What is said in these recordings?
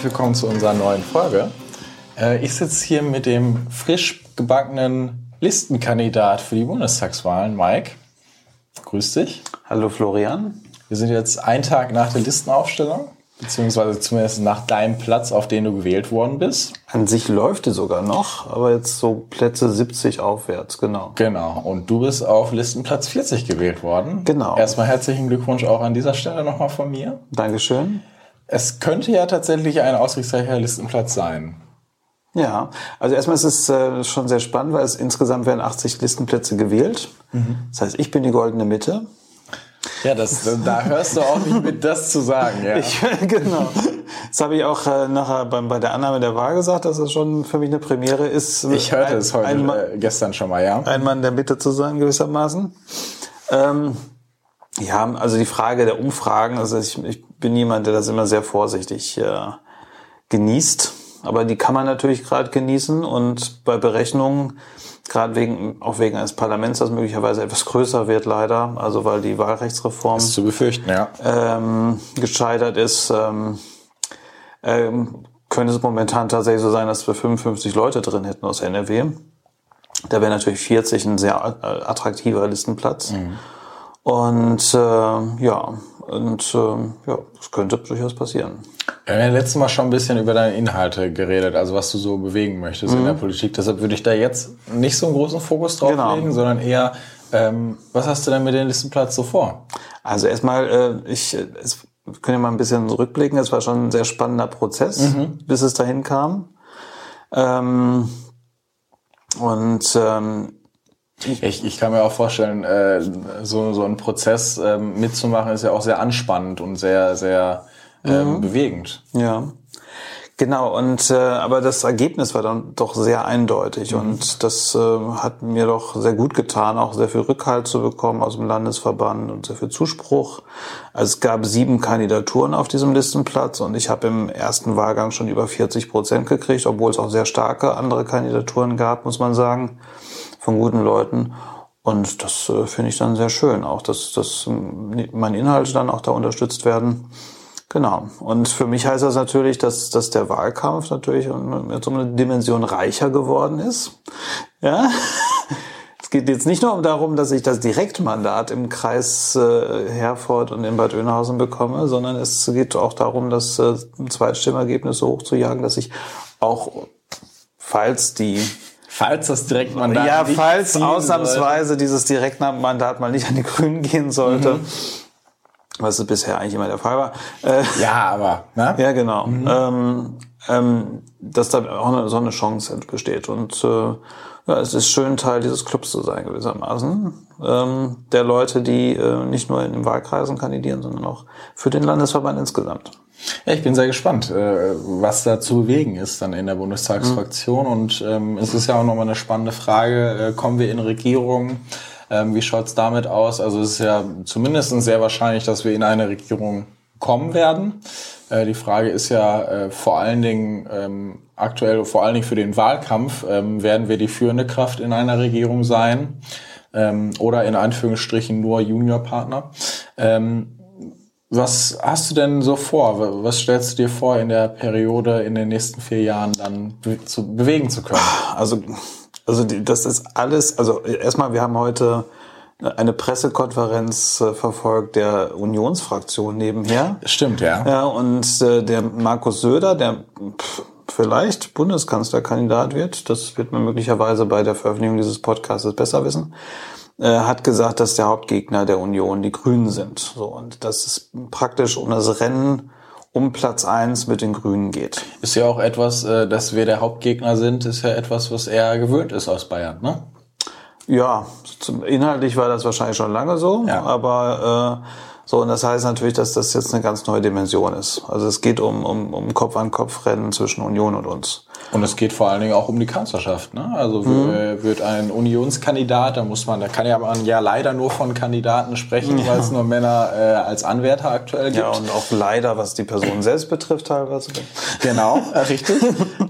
Herzlich willkommen zu unserer neuen Folge. Äh, ich sitze hier mit dem frisch gebackenen Listenkandidat für die Bundestagswahlen, Mike. Grüß dich. Hallo Florian. Wir sind jetzt einen Tag nach der Listenaufstellung, beziehungsweise zumindest nach deinem Platz, auf den du gewählt worden bist. An sich läuft die sogar noch, aber jetzt so Plätze 70 aufwärts, genau. Genau. Und du bist auf Listenplatz 40 gewählt worden. Genau. Erstmal herzlichen Glückwunsch auch an dieser Stelle nochmal von mir. Dankeschön. Es könnte ja tatsächlich ein aussichtsreicher Listenplatz sein. Ja, also erstmal ist es äh, schon sehr spannend, weil es insgesamt werden 80 Listenplätze gewählt. Mhm. Das heißt, ich bin die goldene Mitte. Ja, das, da hörst du auch nicht mit, das zu sagen. Ja. Ich, genau. Das habe ich auch äh, nachher beim, bei der Annahme der Wahl gesagt, dass es schon für mich eine Premiere ist. Ich hörte ein, es heute, Mann, äh, gestern schon mal, ja. Ein Mann der Mitte zu sein, gewissermaßen. Ähm, ja, also die Frage der Umfragen, also ich, ich bin jemand, der das immer sehr vorsichtig äh, genießt. Aber die kann man natürlich gerade genießen und bei Berechnungen, gerade wegen, auch wegen eines Parlaments, das möglicherweise etwas größer wird leider, also weil die Wahlrechtsreform ist zu befürchten, ja. ähm, gescheitert ist, ähm, ähm, könnte es momentan tatsächlich so sein, dass wir 55 Leute drin hätten aus NRW. Da wäre natürlich 40 ein sehr attraktiver Listenplatz. Mhm. Und äh, ja, und äh, ja, das könnte durchaus passieren. Wir haben ja letztes Mal schon ein bisschen über deine Inhalte geredet, also was du so bewegen möchtest mhm. in der Politik. Deshalb würde ich da jetzt nicht so einen großen Fokus drauf genau. legen, sondern eher, ähm, was hast du denn mit dem Listenplatz so vor? Also erstmal, äh, ich, es, wir können ja mal ein bisschen zurückblicken. Es war schon ein sehr spannender Prozess, mhm. bis es dahin kam. Ähm, und ähm, ich, ich kann mir auch vorstellen, äh, so, so ein Prozess äh, mitzumachen ist ja auch sehr anspannend und sehr, sehr äh, mhm. bewegend. Ja. Genau, und äh, aber das Ergebnis war dann doch sehr eindeutig mhm. und das äh, hat mir doch sehr gut getan, auch sehr viel Rückhalt zu bekommen aus dem Landesverband und sehr viel Zuspruch. Also es gab sieben Kandidaturen auf diesem Listenplatz und ich habe im ersten Wahlgang schon über 40 Prozent gekriegt, obwohl es auch sehr starke andere Kandidaturen gab, muss man sagen von guten Leuten. Und das äh, finde ich dann sehr schön, auch dass, dass meine Inhalte dann auch da unterstützt werden. Genau. Und für mich heißt das natürlich, dass, dass der Wahlkampf natürlich mit so einer Dimension reicher geworden ist. Ja. Es geht jetzt nicht nur darum, dass ich das Direktmandat im Kreis äh, Herford und in Bad Oeynhausen bekomme, sondern es geht auch darum, das äh, Zweitstimmergebnis so hoch zu jagen, dass ich auch, falls die Falls das Direktmandat Ja, falls ausnahmsweise sollte. dieses Direktmandat mal nicht an die Grünen gehen sollte. Mhm. Was bisher eigentlich immer der Fall war. Äh, ja, aber. Ne? Ja, genau. Mhm. Ähm, ähm, dass da auch eine, so eine Chance besteht. Und äh, ja, es ist schön, Teil dieses Clubs zu sein, gewissermaßen. Ähm, der Leute, die äh, nicht nur in den Wahlkreisen kandidieren, sondern auch für den Landesverband insgesamt. Ja, ich bin sehr gespannt, äh, was da zu bewegen ist dann in der Bundestagsfraktion. Mhm. Und ähm, es ist ja auch nochmal eine spannende Frage, äh, kommen wir in Regierung? Ähm, wie schaut's damit aus? Also es ist ja zumindest sehr wahrscheinlich, dass wir in eine Regierung kommen werden. Äh, die Frage ist ja äh, vor allen Dingen ähm, aktuell, vor allen Dingen für den Wahlkampf, ähm, werden wir die führende Kraft in einer Regierung sein ähm, oder in Anführungsstrichen nur Juniorpartner. Ähm, was hast du denn so vor? Was stellst du dir vor, in der Periode in den nächsten vier Jahren dann be zu bewegen zu können? Also, also das ist alles, also erstmal, wir haben heute eine Pressekonferenz äh, verfolgt der Unionsfraktion nebenher. Stimmt, ja. Ja, und äh, der Markus Söder, der pff, vielleicht Bundeskanzlerkandidat wird, das wird man möglicherweise bei der Veröffentlichung dieses Podcasts besser wissen, äh, hat gesagt, dass der Hauptgegner der Union die Grünen sind. So, und dass es praktisch um das Rennen um Platz eins mit den Grünen geht. Ist ja auch etwas, äh, dass wir der Hauptgegner sind, ist ja etwas, was er gewöhnt ist aus Bayern, ne? Ja, inhaltlich war das wahrscheinlich schon lange so, ja. aber äh, so, und das heißt natürlich, dass das jetzt eine ganz neue Dimension ist. Also es geht um, um, um Kopf-an-Kopf-Rennen zwischen Union und uns. Und es geht vor allen Dingen auch um die Kanzlerschaft. Ne? Also mhm. wird ein Unionskandidat, da muss man, da kann ja man ja leider nur von Kandidaten sprechen, ja. weil es nur Männer äh, als Anwärter aktuell gibt. Ja, und auch leider, was die Person selbst betrifft teilweise. Genau, richtig.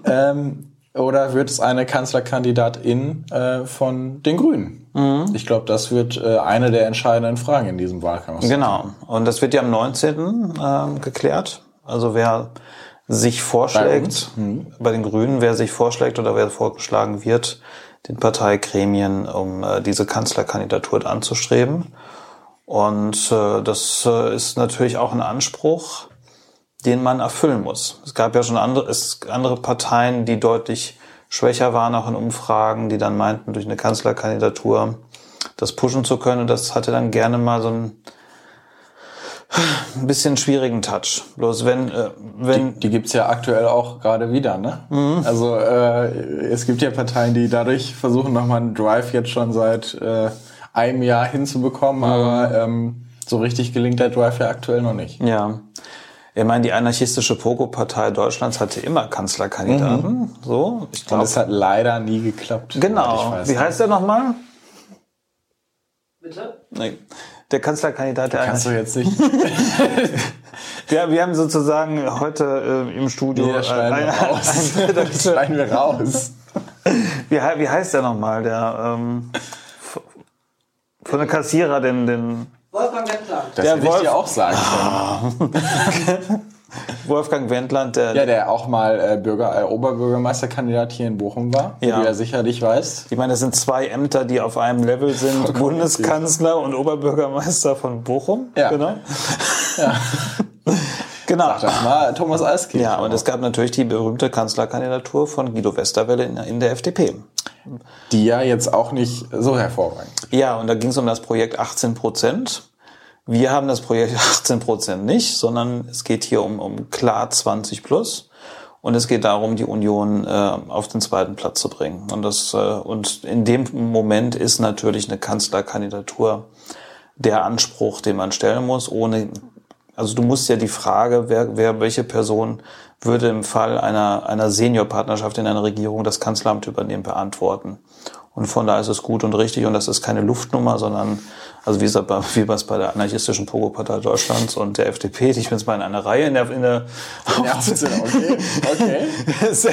ähm, oder wird es eine Kanzlerkandidatin äh, von den Grünen? Mhm. Ich glaube, das wird äh, eine der entscheidenden Fragen in diesem Wahlkampf. Genau. Und das wird ja am 19. Äh, geklärt. Also wer sich vorschlägt, bei, mhm. bei, den Grünen, wer sich vorschlägt oder wer vorgeschlagen wird, den Parteigremien, um äh, diese Kanzlerkandidatur anzustreben. Und äh, das äh, ist natürlich auch ein Anspruch, den man erfüllen muss. Es gab ja schon andere, es, andere Parteien, die deutlich schwächer waren, auch in Umfragen, die dann meinten, durch eine Kanzlerkandidatur das pushen zu können. Und das hatte dann gerne mal so ein ein bisschen schwierigen Touch. Bloß wenn, äh, wenn die, die gibt's ja aktuell auch gerade wieder, ne? Mhm. Also äh, es gibt ja Parteien, die dadurch versuchen nochmal einen Drive jetzt schon seit äh, einem Jahr hinzubekommen, mhm. aber ähm, so richtig gelingt der Drive ja aktuell noch nicht. Ja. Ich meine, die anarchistische Pogo-Partei Deutschlands hatte immer Kanzlerkandidaten. Mhm. So, ich glaube. Und es hat leider nie geklappt. Genau. Wie heißt der nochmal? Bitte? Nee. Der Kanzlerkandidat der Kannst du jetzt nicht. ja, wir haben sozusagen heute äh, im Studio. Nee, das schneiden wir raus. das schneiden wir raus. Wie, wie heißt der nochmal? Der ähm, von der Kassierer, den, den Wolfgang Wendland. Das der hätte Wolf ich dir auch sagen können. Wolfgang Wendland, der. Ja, der auch mal äh, Bürger, äh, Oberbürgermeisterkandidat hier in Bochum war, ja. wie du ja sicherlich weißt. Ich meine, das sind zwei Ämter, die auf einem Level sind. Oh, Bundeskanzler und Oberbürgermeister von Bochum. Ja. Genau. Ja. genau. Sag das mal Thomas Eiskirch. Ja, und es gab natürlich die berühmte Kanzlerkandidatur von Guido Westerwelle in, in der FDP. Die ja jetzt auch nicht so hervorragend. Ja, und da ging es um das Projekt 18 Prozent. Wir haben das Projekt 18 Prozent nicht, sondern es geht hier um, um klar 20 plus. Und es geht darum, die Union äh, auf den zweiten Platz zu bringen. Und das äh, und in dem Moment ist natürlich eine Kanzlerkandidatur der Anspruch, den man stellen muss. Ohne, also du musst ja die Frage, wer, wer welche Person würde im Fall einer einer Seniorpartnerschaft in einer Regierung das Kanzleramt übernehmen, beantworten. Und von da ist es gut und richtig und das ist keine Luftnummer, sondern also wie, es bei, wie was bei der anarchistischen Pogo-Partei Deutschlands und der FDP, ich bin jetzt mal in einer Reihe in der, in der ja, okay, okay. das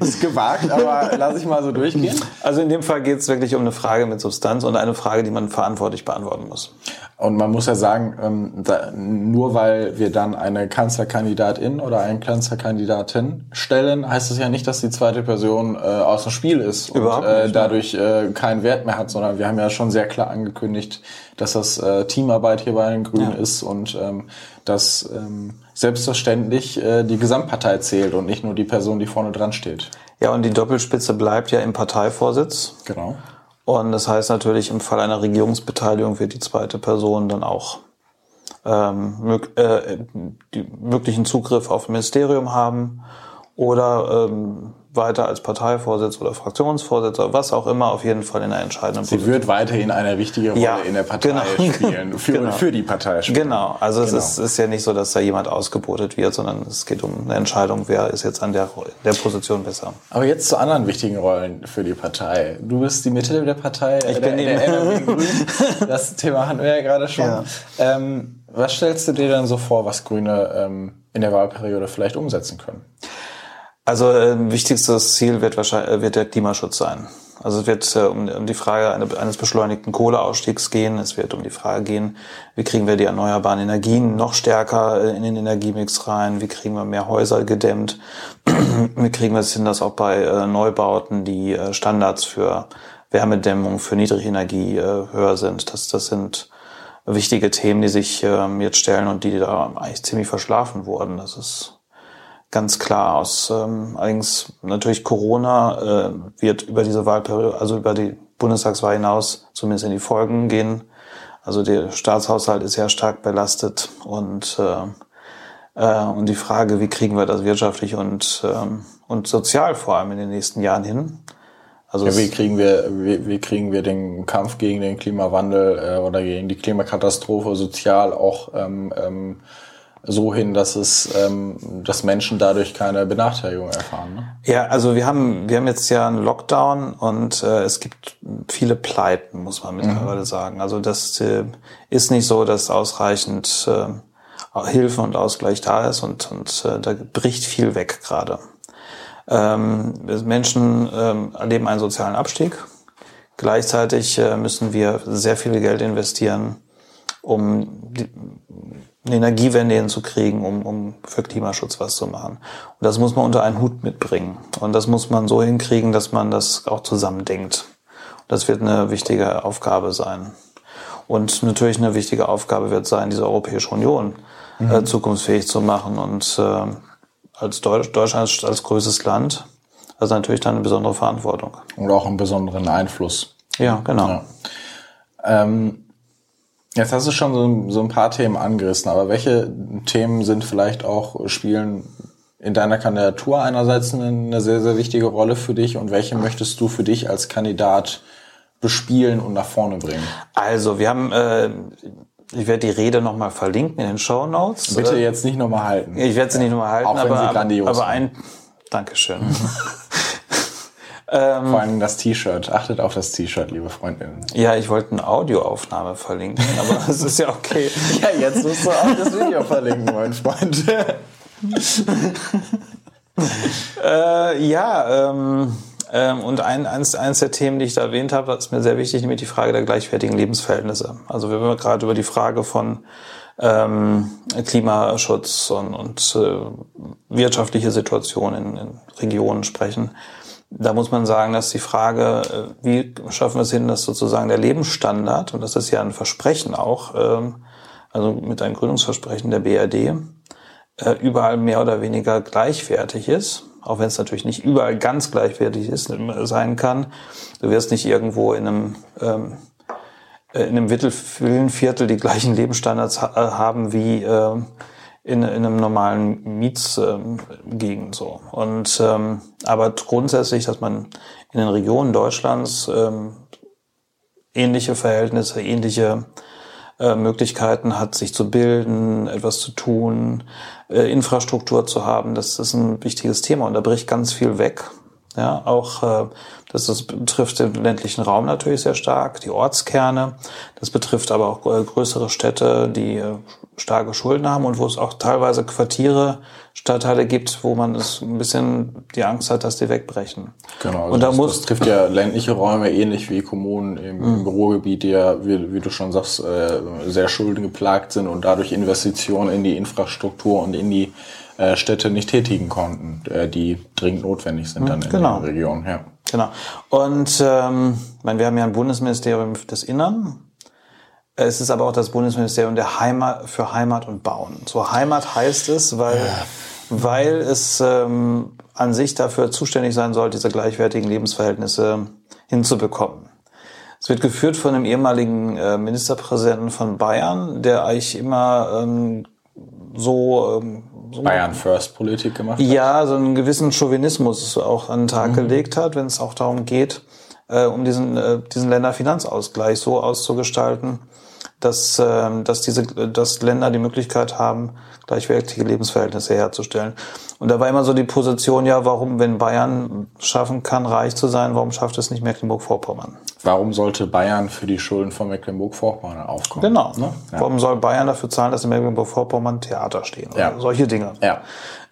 ist gewagt, aber lass ich mal so durchgehen. Also in dem Fall geht es wirklich um eine Frage mit Substanz und eine Frage, die man verantwortlich beantworten muss. Und man muss ja sagen, ähm, nur weil wir dann eine Kanzlerkandidatin oder einen Kanzlerkandidatin stellen, heißt das ja nicht, dass die zweite Person äh, aus dem Spiel ist Überhaupt und äh, dadurch äh, keinen Wert mehr hat, sondern wir haben ja schon sehr klar angekündigt, dass das äh, Teamarbeit hier bei den Grünen ja. ist und ähm, dass ähm, selbstverständlich äh, die Gesamtpartei zählt und nicht nur die Person, die vorne dran steht. Ja, und die Doppelspitze bleibt ja im Parteivorsitz. Genau. Und das heißt natürlich, im Fall einer Regierungsbeteiligung wird die zweite Person dann auch ähm, äh, die möglichen Zugriff auf Ministerium haben oder ähm, weiter als Parteivorsitz oder Fraktionsvorsitzender, was auch immer, auf jeden Fall in einer entscheidenden Sie Position. wird weiterhin eine wichtige Rolle ja, in der Partei genau. spielen, für, genau. für die Partei spielen. Genau, also genau. es ist, ist, ja nicht so, dass da jemand ausgebotet wird, sondern es geht um eine Entscheidung, wer ist jetzt an der, der Position besser. Aber jetzt zu anderen wichtigen Rollen für die Partei. Du bist die Mitte der Partei, ich der, bin der, der Grün. Das Thema hatten wir ja gerade schon. Ja. Ähm, was stellst du dir denn so vor, was Grüne ähm, in der Wahlperiode vielleicht umsetzen können? Also äh, wichtigstes Ziel wird wahrscheinlich äh, wird der Klimaschutz sein. Also es wird äh, um, um die Frage eine, eines beschleunigten Kohleausstiegs gehen. Es wird um die Frage gehen, wie kriegen wir die erneuerbaren Energien noch stärker äh, in den Energiemix rein? Wie kriegen wir mehr Häuser gedämmt? wie kriegen wir es hin, dass auch bei äh, Neubauten die äh, Standards für Wärmedämmung, für Niedrigenergie äh, höher sind? Das, das sind wichtige Themen, die sich ähm, jetzt stellen und die da eigentlich ziemlich verschlafen wurden. Das ist ganz klar aus. Ähm, allerdings natürlich Corona äh, wird über diese Wahlperiode, also über die Bundestagswahl hinaus zumindest in die Folgen gehen. Also der Staatshaushalt ist ja stark belastet und äh, äh, und die Frage, wie kriegen wir das wirtschaftlich und ähm, und sozial vor allem in den nächsten Jahren hin. Also ja, wie kriegen wir wie, wie kriegen wir den Kampf gegen den Klimawandel äh, oder gegen die Klimakatastrophe sozial auch ähm, ähm, so hin, dass es, ähm, dass Menschen dadurch keine Benachteiligung erfahren. Ne? Ja, also wir haben wir haben jetzt ja einen Lockdown und äh, es gibt viele Pleiten, muss man mittlerweile mhm. sagen. Also das äh, ist nicht so, dass ausreichend äh, Hilfe und Ausgleich da ist und und äh, da bricht viel weg gerade. Ähm, Menschen ähm, erleben einen sozialen Abstieg. Gleichzeitig äh, müssen wir sehr viel Geld investieren, um die, eine Energiewende hinzukriegen, um, um für Klimaschutz was zu machen. Und das muss man unter einen Hut mitbringen. Und das muss man so hinkriegen, dass man das auch zusammendenkt. Das wird eine wichtige Aufgabe sein. Und natürlich eine wichtige Aufgabe wird sein, diese Europäische Union äh, mhm. äh, zukunftsfähig zu machen. Und äh, als Deutsch, Deutschland als, als größtes Land, also natürlich dann eine besondere Verantwortung. Und auch einen besonderen Einfluss. Ja, genau. Ja. Ähm, Jetzt hast du schon so, so, ein paar Themen angerissen, aber welche Themen sind vielleicht auch, spielen in deiner Kandidatur einerseits eine, eine sehr, sehr wichtige Rolle für dich und welche möchtest du für dich als Kandidat bespielen und nach vorne bringen? Also, wir haben, äh, ich werde die Rede nochmal verlinken in den Show Notes. Bitte jetzt nicht nochmal halten. Ich werde sie nicht nochmal halten, auch wenn aber, sie grandios aber ein, Dankeschön. Ähm, Vor allem das T-Shirt. Achtet auf das T-Shirt, liebe Freundinnen. Ja, ich wollte eine Audioaufnahme verlinken, aber das ist ja okay. ja, jetzt musst du auch das Video verlinken, mein Freund. äh, ja, ähm, ähm, und ein, eins, eins der Themen, die ich da erwähnt habe, ist mir sehr wichtig, nämlich die Frage der gleichwertigen Lebensverhältnisse. Also wir haben gerade über die Frage von ähm, Klimaschutz und, und äh, wirtschaftliche Situation in, in Regionen sprechen da muss man sagen, dass die Frage, äh, wie schaffen wir es hin, dass sozusagen der Lebensstandard, und das ist ja ein Versprechen auch, ähm, also mit einem Gründungsversprechen der BRD, äh, überall mehr oder weniger gleichwertig ist, auch wenn es natürlich nicht überall ganz gleichwertig ist, sein kann. Du wirst nicht irgendwo in einem ähm, äh, in einem Viertel die gleichen Lebensstandards haben wie in, in einem normalen Mietsgegend so. Und ähm, aber grundsätzlich, dass man in den Regionen Deutschlands ähm, ähnliche Verhältnisse, ähnliche äh, Möglichkeiten hat, sich zu bilden, etwas zu tun, äh, Infrastruktur zu haben, das ist ein wichtiges Thema und da bricht ganz viel weg. Ja, auch äh, das, das betrifft den ländlichen Raum natürlich sehr stark, die Ortskerne. Das betrifft aber auch äh, größere Städte, die äh, starke Schulden haben und wo es auch teilweise Quartiere, Stadtteile gibt, wo man es ein bisschen die Angst hat, dass die wegbrechen. Genau. Also und da das, muss das trifft ja ländliche Räume ähnlich wie Kommunen im, mhm. im Ruhrgebiet, die ja, wie, wie, du schon sagst, äh, sehr schuldengeplagt sind und dadurch Investitionen in die Infrastruktur und in die Städte nicht tätigen konnten, äh, die dringend notwendig sind dann in genau. der Region. Ja. Genau. Und ähm, meine, wir haben ja ein Bundesministerium des Innern. Es ist aber auch das Bundesministerium der Heimat für Heimat und Bauen. So Heimat heißt es, weil, ja. weil es ähm, an sich dafür zuständig sein soll, diese gleichwertigen Lebensverhältnisse hinzubekommen. Es wird geführt von dem ehemaligen äh, Ministerpräsidenten von Bayern, der eigentlich immer ähm, so ähm, so Bayern First Politik gemacht hat? Ja, so einen gewissen Chauvinismus auch an den Tag mhm. gelegt hat, wenn es auch darum geht, äh, um diesen, äh, diesen Länderfinanzausgleich so auszugestalten, dass, äh, dass diese dass Länder die Möglichkeit haben, gleichwertige Lebensverhältnisse herzustellen. Und da war immer so die Position, ja, warum, wenn Bayern schaffen kann, reich zu sein, warum schafft es nicht Mecklenburg-Vorpommern? Warum sollte Bayern für die Schulden von Mecklenburg-Vorpommern aufkommen? Genau. Ne? Ja. Warum soll Bayern dafür zahlen, dass in Mecklenburg-Vorpommern Theater stehen? Ja. solche Dinge. Ja.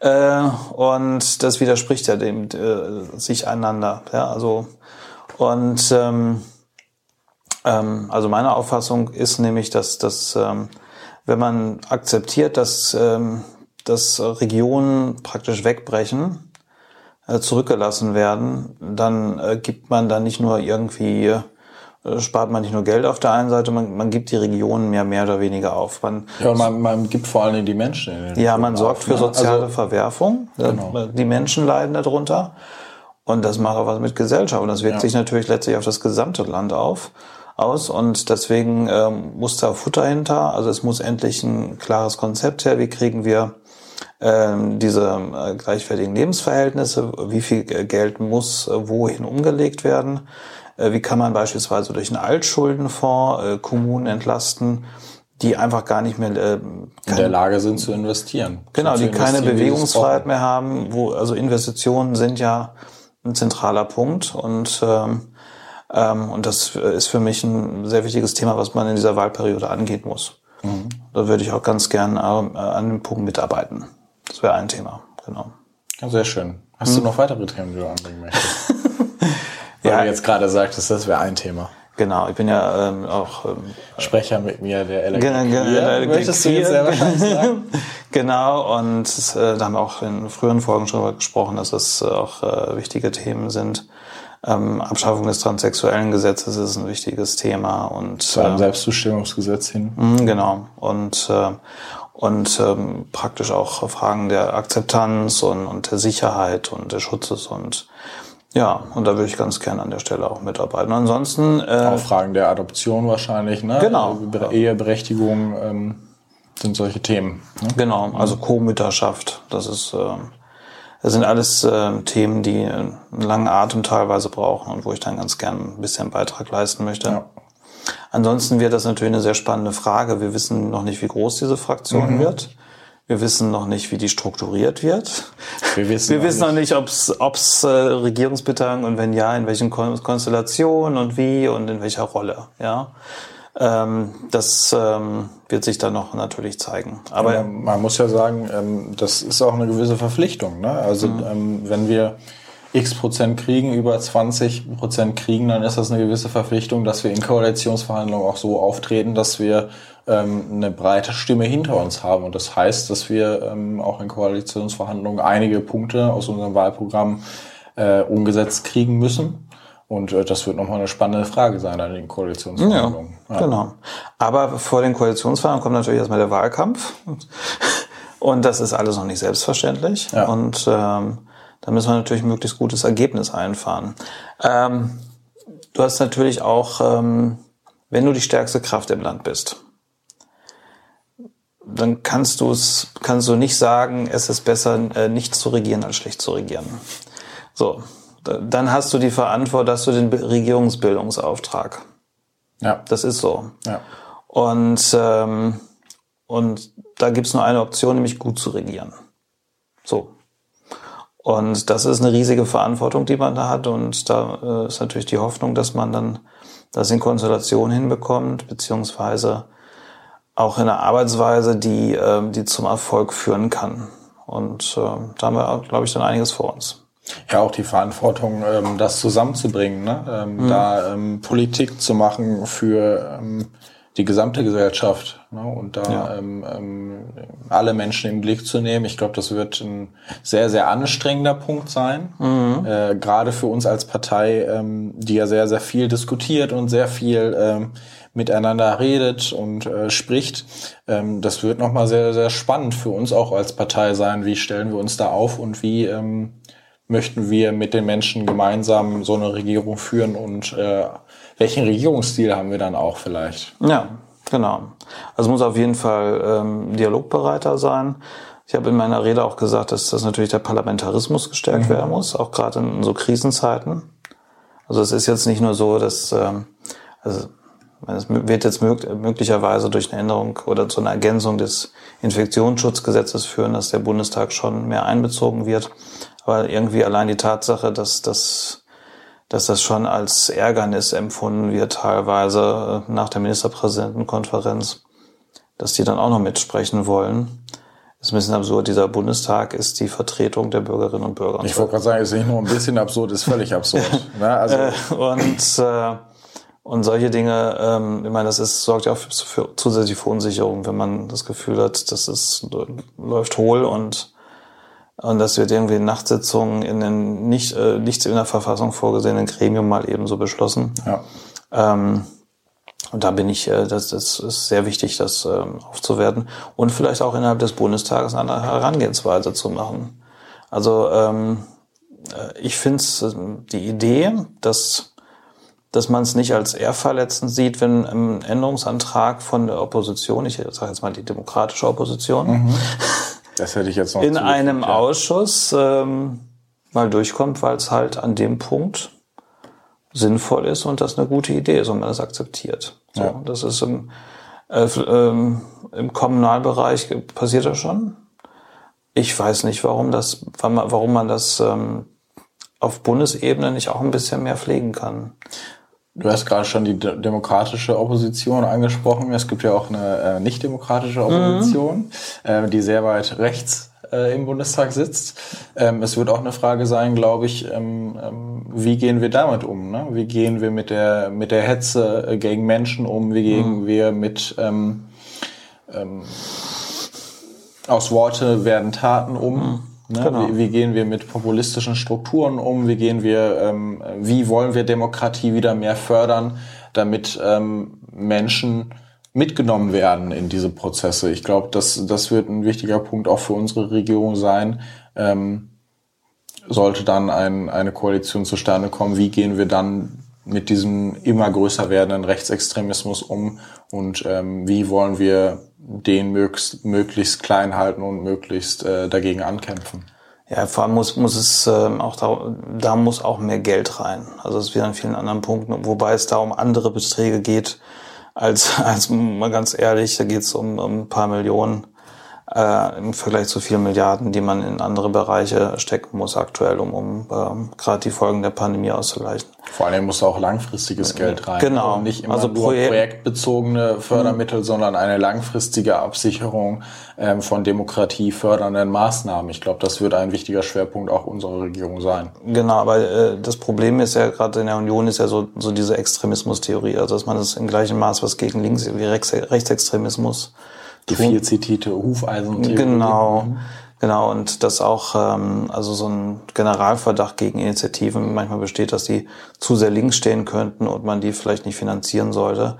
Äh, und das widerspricht ja dem äh, sich einander. Ja, also und ähm, ähm, also meine Auffassung ist nämlich, dass, dass ähm, wenn man akzeptiert, dass, ähm, dass Regionen praktisch wegbrechen, zurückgelassen werden, dann äh, gibt man da nicht nur irgendwie, äh, spart man nicht nur Geld auf der einen Seite, man, man gibt die Regionen mehr, mehr oder weniger auf. Man, ja, man, man gibt vor allem die Menschen. ja, man sorgt für ne? soziale also, Verwerfung. Genau. Die Menschen leiden darunter. Und das macht auch was mit Gesellschaft. Und das wirkt ja. sich natürlich letztlich auf das gesamte Land auf aus und deswegen ähm, muss da Futter hinter. Also es muss endlich ein klares Konzept her. Wie kriegen wir ähm, diese äh, gleichwertigen Lebensverhältnisse, wie viel Geld muss äh, wohin umgelegt werden, äh, wie kann man beispielsweise durch einen Altschuldenfonds Kommunen entlasten, die einfach gar nicht mehr äh, in der Lage sind zu investieren. Genau, die keine Bewegungsfreiheit mehr haben, wo also Investitionen sind ja ein zentraler Punkt und ähm, ähm, und das ist für mich ein sehr wichtiges Thema, was man in dieser Wahlperiode angehen muss. Mhm. Da würde ich auch ganz gern äh, an dem Punkt mitarbeiten. Das wäre ein Thema, genau. Ja, sehr schön. Hast hm. du noch weitere Themen, die du anbringen möchtest? Weil ja. du jetzt gerade sagtest, das wäre ein Thema. Genau, ich bin ja ähm, auch ähm, Sprecher mit mir der Elektrik genau, möchtest du jetzt wahrscheinlich sagen. genau, und äh, da haben wir auch in früheren Folgen schon darüber gesprochen, dass das auch äh, wichtige Themen sind. Ähm, Abschaffung des transsexuellen Gesetzes ist ein wichtiges Thema und zu einem äh, Selbstbestimmungsgesetz hin. Mh, genau und äh, und ähm, praktisch auch Fragen der Akzeptanz und, und der Sicherheit und des Schutzes und ja, und da würde ich ganz gerne an der Stelle auch mitarbeiten. Ansonsten äh, auch Fragen der Adoption wahrscheinlich, ne? Genau. Eheberechtigung ähm, sind solche Themen. Ne? Genau, also Co-Mütterschaft, das ist äh, das sind alles äh, Themen, die einen langen Atem teilweise brauchen und wo ich dann ganz gern ein bisschen Beitrag leisten möchte. Ja. Ansonsten wird das natürlich eine sehr spannende Frage. Wir wissen noch nicht, wie groß diese Fraktion mhm. wird. Wir wissen noch nicht, wie die strukturiert wird. Wir wissen, Wir wissen noch nicht, ob es äh, Regierungsbeteiligung und wenn ja, in welchen Konstellationen und wie und in welcher Rolle. Ja, ähm, das ähm, wird sich dann noch natürlich zeigen. Aber ja, man muss ja sagen, ähm, das ist auch eine gewisse Verpflichtung. Ne? Also mhm. ähm, wenn wir x Prozent kriegen, über 20 Prozent kriegen, dann ist das eine gewisse Verpflichtung, dass wir in Koalitionsverhandlungen auch so auftreten, dass wir ähm, eine breite Stimme hinter uns haben. Und das heißt, dass wir ähm, auch in Koalitionsverhandlungen einige Punkte aus unserem Wahlprogramm äh, umgesetzt kriegen müssen. Und äh, das wird nochmal eine spannende Frage sein an den Koalitionsverhandlungen. Ja, ja, genau. Aber vor den Koalitionsverhandlungen kommt natürlich erstmal der Wahlkampf. Und das ist alles noch nicht selbstverständlich. Ja. Und ähm, da müssen wir natürlich ein möglichst gutes Ergebnis einfahren. Ähm, du hast natürlich auch, ähm, wenn du die stärkste Kraft im Land bist, dann kannst du es, kannst du nicht sagen, es ist besser, äh, nicht zu regieren, als schlecht zu regieren. So. Dann hast du die Verantwortung, dass du den Regierungsbildungsauftrag. Ja. Das ist so. Ja. Und, ähm, und da gibt's nur eine Option, nämlich gut zu regieren. So. Und das ist eine riesige Verantwortung, die man da hat. Und da äh, ist natürlich die Hoffnung, dass man dann das in Konstellation hinbekommt, beziehungsweise auch in einer Arbeitsweise, die, äh, die zum Erfolg führen kann. Und äh, da haben wir, glaube ich, dann einiges vor uns. Ja, auch die Verantwortung, ähm, das zusammenzubringen, ne? ähm, mhm. da ähm, Politik zu machen für ähm, die gesamte Gesellschaft ne? und da ja. ähm, ähm, alle Menschen im Blick zu nehmen. Ich glaube, das wird ein sehr, sehr anstrengender Punkt sein, mhm. äh, gerade für uns als Partei, ähm, die ja sehr, sehr viel diskutiert und sehr viel ähm, miteinander redet und äh, spricht. Ähm, das wird nochmal sehr, sehr spannend für uns auch als Partei sein. Wie stellen wir uns da auf und wie ähm, möchten wir mit den Menschen gemeinsam so eine Regierung führen und äh, welchen Regierungsstil haben wir dann auch vielleicht? Ja, genau. Also muss auf jeden Fall ähm, dialogbereiter sein. Ich habe in meiner Rede auch gesagt, dass das natürlich der Parlamentarismus gestärkt mhm. werden muss, auch gerade in so Krisenzeiten. Also es ist jetzt nicht nur so, dass ähm, also es wird jetzt möglicherweise durch eine Änderung oder zu einer Ergänzung des Infektionsschutzgesetzes führen, dass der Bundestag schon mehr einbezogen wird. Aber irgendwie allein die Tatsache, dass das, dass das schon als Ärgernis empfunden wird, teilweise äh, nach der Ministerpräsidentenkonferenz, dass die dann auch noch mitsprechen wollen. ist ein bisschen absurd. Dieser Bundestag ist die Vertretung der Bürgerinnen und Bürger. Ich wollte gerade sagen, es ist nicht nur ein bisschen absurd, ist völlig absurd. ne? also äh, und äh, und solche Dinge, ähm, ich meine, das ist, sorgt ja auch für, für zusätzliche Verunsicherung, wenn man das Gefühl hat, dass es läuft hohl und und das wird irgendwie in Nachtsitzungen in den nicht, äh, nicht in der Verfassung vorgesehenen Gremium mal eben so beschlossen. Ja. Ähm, und da bin ich, äh, das, das ist sehr wichtig, das ähm, aufzuwerten und vielleicht auch innerhalb des Bundestages eine andere Herangehensweise zu machen. Also ähm, äh, ich finde äh, die Idee, dass dass man es nicht als ehrverletzend sieht, wenn ein Änderungsantrag von der Opposition, ich sage jetzt mal die demokratische Opposition, mhm. das hätte ich jetzt noch in einem ja. Ausschuss ähm, mal durchkommt, weil es halt an dem Punkt sinnvoll ist und das eine gute Idee ist und man das akzeptiert. So, ja. Das ist im, äh, ähm, im Kommunalbereich passiert das schon. Ich weiß nicht, warum das, warum man das ähm, auf Bundesebene nicht auch ein bisschen mehr pflegen kann. Du hast gerade schon die demokratische Opposition angesprochen. Es gibt ja auch eine äh, nicht-demokratische Opposition, mhm. äh, die sehr weit rechts äh, im Bundestag sitzt. Ähm, es wird auch eine Frage sein, glaube ich, ähm, ähm, wie gehen wir damit um? Ne? Wie gehen wir mit der mit der Hetze äh, gegen Menschen um? Wie gehen mhm. wir mit ähm, ähm, aus Worte werden Taten um? Mhm. Ne? Genau. Wie, wie, gehen wir mit populistischen Strukturen um? Wie gehen wir, ähm, wie wollen wir Demokratie wieder mehr fördern, damit ähm, Menschen mitgenommen werden in diese Prozesse? Ich glaube, das, das wird ein wichtiger Punkt auch für unsere Regierung sein. Ähm, sollte dann ein, eine Koalition zustande kommen, wie gehen wir dann mit diesem immer größer werdenden Rechtsextremismus um und ähm, wie wollen wir den möglichst, möglichst klein halten und möglichst äh, dagegen ankämpfen. Ja, vor allem muss, muss es ähm, auch da, da muss auch mehr Geld rein. Also es wird an vielen anderen Punkten, wobei es da um andere Beträge geht, als, als mal ganz ehrlich, da geht es um, um ein paar Millionen äh, im Vergleich zu vielen Milliarden, die man in andere Bereiche stecken muss aktuell, um, um ähm, gerade die Folgen der Pandemie auszugleichen. Vor allem muss auch langfristiges Geld rein. Genau. Und nicht immer also nur Projek projektbezogene Fördermittel, mhm. sondern eine langfristige Absicherung ähm, von demokratiefördernden Maßnahmen. Ich glaube, das wird ein wichtiger Schwerpunkt auch unserer Regierung sein. Genau, aber äh, das Problem ist ja gerade in der Union ist ja so, so diese Extremismustheorie, also dass man es im gleichen Maß was gegen Links wie Rechtsextremismus die viel zitierte Hufeisentheorie. Genau. Mhm. Genau, und dass auch ähm, also so ein Generalverdacht gegen Initiativen manchmal besteht, dass die zu sehr links stehen könnten und man die vielleicht nicht finanzieren sollte.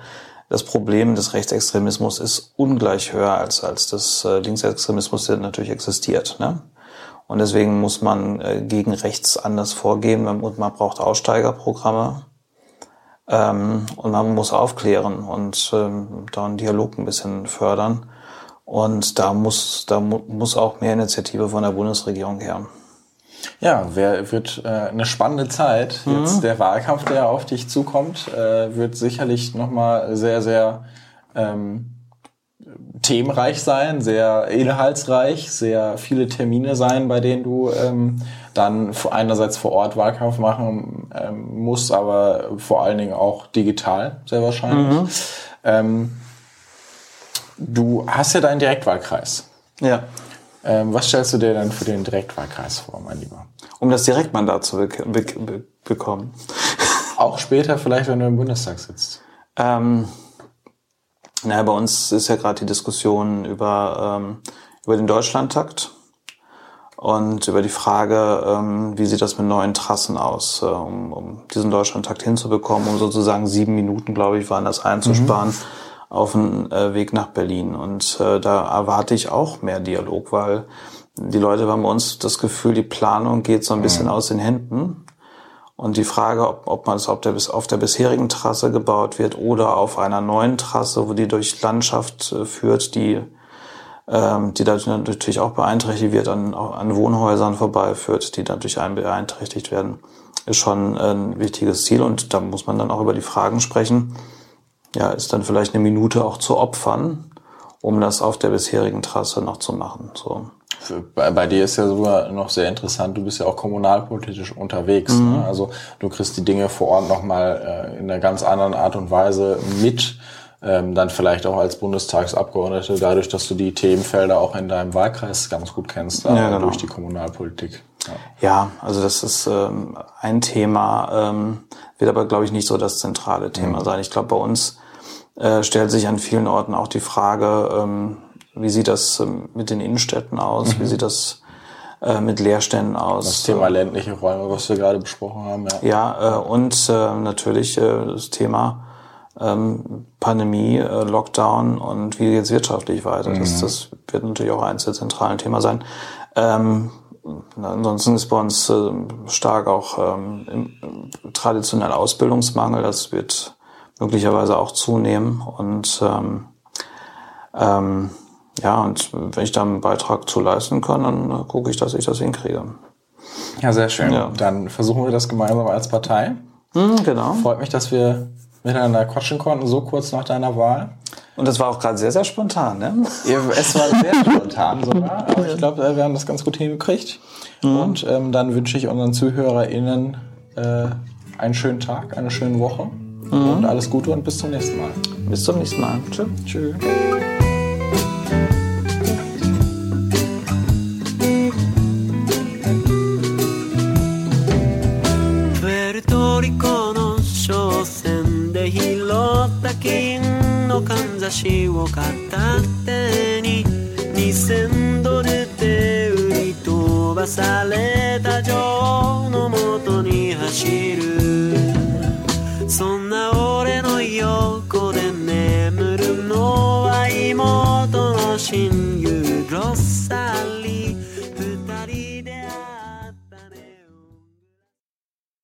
Das Problem des Rechtsextremismus ist ungleich höher als, als des äh, Linksextremismus, der natürlich existiert. Ne? Und deswegen muss man äh, gegen rechts anders vorgehen und man braucht Aussteigerprogramme. Ähm, und man muss aufklären und ähm, da einen Dialog ein bisschen fördern. Und da muss, da mu muss auch mehr Initiative von der Bundesregierung her. Ja, wer, wird äh, eine spannende Zeit. Mhm. Jetzt der Wahlkampf, der auf dich zukommt, äh, wird sicherlich nochmal sehr, sehr ähm, themenreich sein, sehr inhaltsreich, sehr viele Termine sein, bei denen du ähm, dann einerseits vor Ort Wahlkampf machen ähm, musst, aber vor allen Dingen auch digital, sehr wahrscheinlich. Mhm. Ähm, Du hast ja deinen Direktwahlkreis. Ja. Ähm, was stellst du dir dann für den Direktwahlkreis vor, mein Lieber? Um das Direktmandat zu be be be bekommen. Auch später vielleicht, wenn du im Bundestag sitzt. Ähm, naja, bei uns ist ja gerade die Diskussion über, ähm, über den Deutschlandtakt und über die Frage, ähm, wie sieht das mit neuen Trassen aus, äh, um, um diesen Deutschlandtakt hinzubekommen, um sozusagen sieben Minuten, glaube ich, waren das einzusparen. Mhm auf den äh, Weg nach Berlin. Und äh, da erwarte ich auch mehr Dialog, weil die Leute haben bei uns das Gefühl, die Planung geht so ein bisschen mhm. aus den Händen. Und die Frage, ob, ob man es auf der, auf der bisherigen Trasse gebaut wird oder auf einer neuen Trasse, wo die durch Landschaft äh, führt, die, ähm, die dadurch natürlich auch beeinträchtigt wird, an, an Wohnhäusern vorbeiführt, die dadurch beeinträchtigt werden, ist schon ein wichtiges Ziel. Und da muss man dann auch über die Fragen sprechen ja, ist dann vielleicht eine Minute auch zu opfern, um das auf der bisherigen Trasse noch zu machen. So. Bei, bei dir ist ja sogar noch sehr interessant, du bist ja auch kommunalpolitisch unterwegs. Mhm. Ne? Also du kriegst die Dinge vor Ort nochmal äh, in einer ganz anderen Art und Weise mit. Ähm, dann vielleicht auch als Bundestagsabgeordnete, dadurch, dass du die Themenfelder auch in deinem Wahlkreis ganz gut kennst, ja, genau. durch die Kommunalpolitik. Ja, ja also das ist ähm, ein Thema, ähm, wird aber, glaube ich, nicht so das zentrale Thema mhm. sein. Ich glaube, bei uns äh, stellt sich an vielen Orten auch die Frage, ähm, wie sieht das ähm, mit den Innenstädten aus? Mhm. Wie sieht das äh, mit Leerständen aus? Das Thema ländliche Räume, was wir gerade besprochen haben. Ja, ja äh, und äh, natürlich äh, das Thema ähm, Pandemie, äh, Lockdown und wie geht's wirtschaftlich weiter. Mhm. Das, das wird natürlich auch eins der zentralen Themen sein. Ähm, Ansonsten ist bei uns äh, stark auch ähm, traditionell Ausbildungsmangel. Das wird möglicherweise auch zunehmen. Und ähm, ähm, ja, und wenn ich da einen Beitrag zu leisten kann, dann äh, gucke ich, dass ich das hinkriege. Ja, sehr schön. Ja. Dann versuchen wir das gemeinsam als Partei. Mhm, genau. Freut mich, dass wir miteinander quatschen konnten, so kurz nach deiner Wahl. Und das war auch gerade sehr, sehr spontan, ne? Es war sehr spontan sogar, aber ich glaube, äh, wir haben das ganz gut hingekriegt. Mhm. Und ähm, dann wünsche ich unseren ZuhörerInnen äh, einen schönen Tag, eine schöne Woche mhm. und alles Gute und bis zum nächsten Mal. Bis zum nächsten Mal. Tschüss. Tschüss. 話を片手に2000ドルで売り飛ばされ